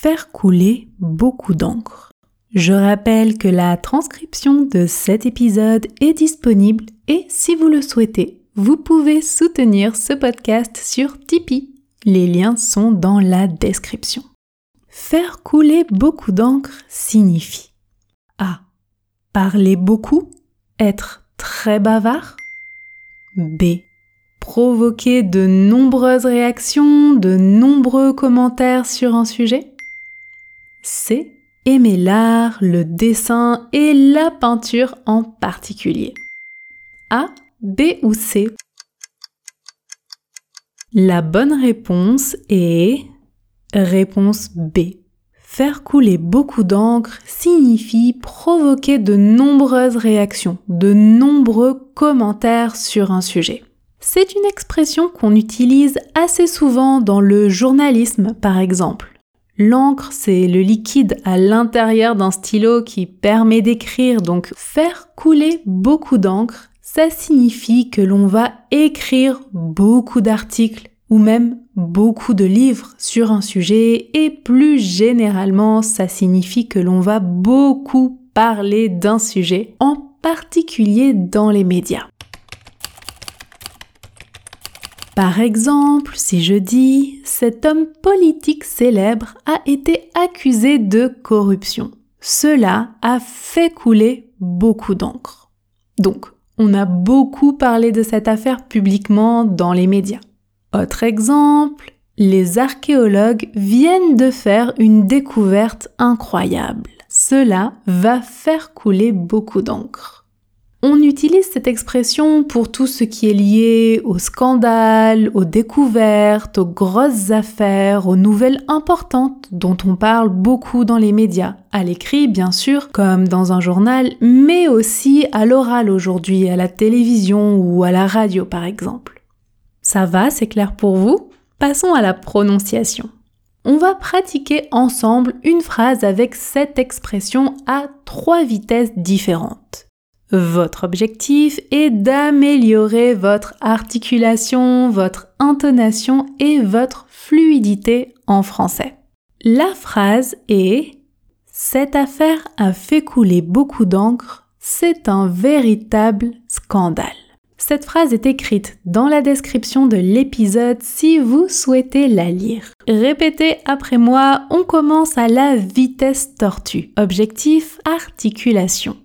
faire couler beaucoup d'encre. Je rappelle que la transcription de cet épisode est disponible et si vous le souhaitez, vous pouvez soutenir ce podcast sur Tipeee. Les liens sont dans la description. Faire couler beaucoup d'encre signifie A. Parler beaucoup, être très bavard. B provoquer de nombreuses réactions, de nombreux commentaires sur un sujet C. Aimer l'art, le dessin et la peinture en particulier. A, B ou C? La bonne réponse est réponse B. Faire couler beaucoup d'encre signifie provoquer de nombreuses réactions, de nombreux commentaires sur un sujet. C'est une expression qu'on utilise assez souvent dans le journalisme, par exemple. L'encre, c'est le liquide à l'intérieur d'un stylo qui permet d'écrire, donc faire couler beaucoup d'encre, ça signifie que l'on va écrire beaucoup d'articles ou même beaucoup de livres sur un sujet et plus généralement, ça signifie que l'on va beaucoup parler d'un sujet, en particulier dans les médias. Par exemple, si je dis cet homme politique célèbre a été accusé de corruption, cela a fait couler beaucoup d'encre. Donc, on a beaucoup parlé de cette affaire publiquement dans les médias. Autre exemple, les archéologues viennent de faire une découverte incroyable. Cela va faire couler beaucoup d'encre. On utilise cette expression pour tout ce qui est lié aux scandales, aux découvertes, aux grosses affaires, aux nouvelles importantes dont on parle beaucoup dans les médias, à l'écrit bien sûr, comme dans un journal, mais aussi à l'oral aujourd'hui, à la télévision ou à la radio par exemple. Ça va, c'est clair pour vous? Passons à la prononciation. On va pratiquer ensemble une phrase avec cette expression à trois vitesses différentes. Votre objectif est d'améliorer votre articulation, votre intonation et votre fluidité en français. La phrase est Cette affaire a fait couler beaucoup d'encre, c'est un véritable scandale. Cette phrase est écrite dans la description de l'épisode si vous souhaitez la lire. Répétez après moi, on commence à la vitesse tortue. Objectif, articulation.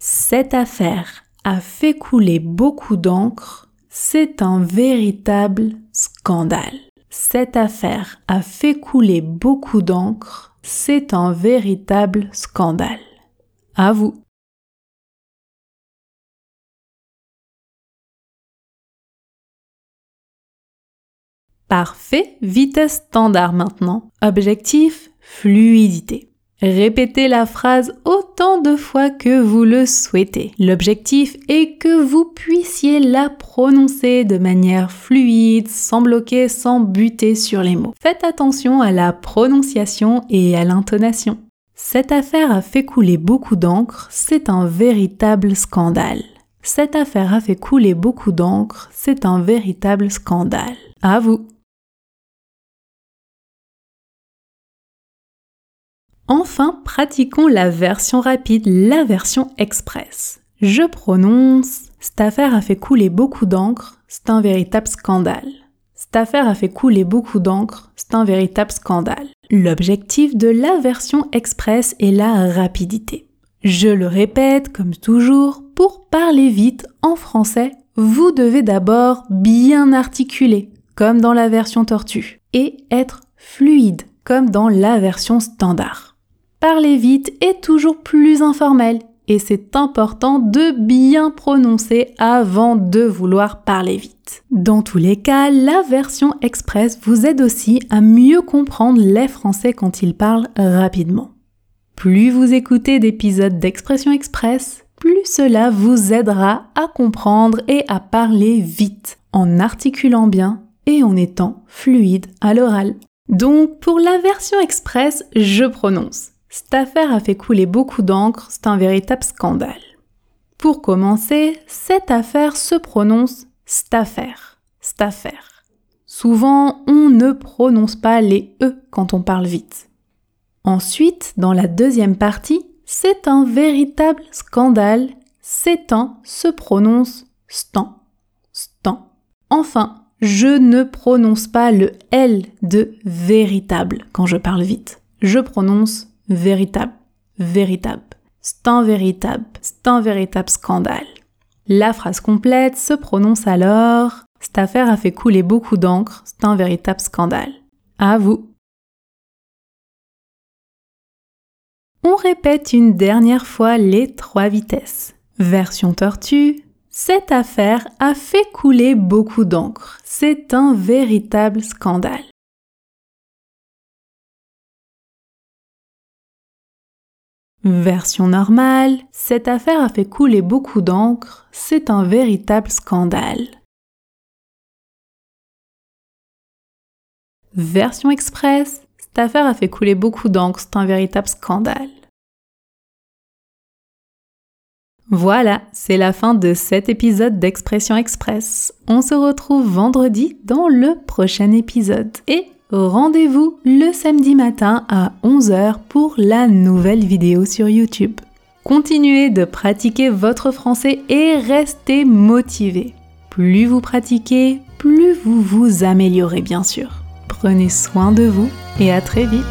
Cette affaire a fait couler beaucoup d'encre, c'est un véritable scandale. Cette affaire a fait couler beaucoup d'encre, c'est un véritable scandale. À vous. Parfait, vitesse standard maintenant. Objectif, fluidité. Répétez la phrase autant de fois que vous le souhaitez. L'objectif est que vous puissiez la prononcer de manière fluide, sans bloquer, sans buter sur les mots. Faites attention à la prononciation et à l'intonation. Cette affaire a fait couler beaucoup d'encre, c'est un véritable scandale. Cette affaire a fait couler beaucoup d'encre, c'est un véritable scandale. À vous. Enfin, pratiquons la version rapide, la version express. Je prononce Cette affaire a fait couler beaucoup d'encre, c'est un véritable scandale. Cette affaire a fait couler beaucoup d'encre, c'est un véritable scandale. L'objectif de la version express est la rapidité. Je le répète, comme toujours, pour parler vite en français, vous devez d'abord bien articuler, comme dans la version tortue, et être fluide, comme dans la version standard. Parler vite est toujours plus informel et c'est important de bien prononcer avant de vouloir parler vite. Dans tous les cas, la version express vous aide aussi à mieux comprendre les Français quand ils parlent rapidement. Plus vous écoutez d'épisodes d'expression express, plus cela vous aidera à comprendre et à parler vite, en articulant bien et en étant fluide à l'oral. Donc pour la version express, je prononce. Cette affaire a fait couler beaucoup d'encre, c'est un véritable scandale. Pour commencer, cette affaire se prononce cette affaire. Souvent, on ne prononce pas les E quand on parle vite. Ensuite, dans la deuxième partie, c'est un véritable scandale. C'est un se prononce stan, stan. Enfin, je ne prononce pas le L de véritable quand je parle vite. Je prononce véritable, véritable. C'est un véritable, c'est un véritable scandale. La phrase complète se prononce alors Cette affaire a fait couler beaucoup d'encre, c'est un véritable scandale. À vous. On répète une dernière fois les trois vitesses. Version tortue, cette affaire a fait couler beaucoup d'encre. C'est un véritable scandale. Version normale, cette affaire a fait couler beaucoup d'encre. C'est un véritable scandale. Version express, cette affaire a fait couler beaucoup d'encre. C'est un véritable scandale. Voilà, c'est la fin de cet épisode d'Expression Express. On se retrouve vendredi dans le prochain épisode. Et rendez-vous le samedi matin à 11h pour la nouvelle vidéo sur YouTube. Continuez de pratiquer votre français et restez motivé. Plus vous pratiquez, plus vous vous améliorez bien sûr. Prenez soin de vous et à très vite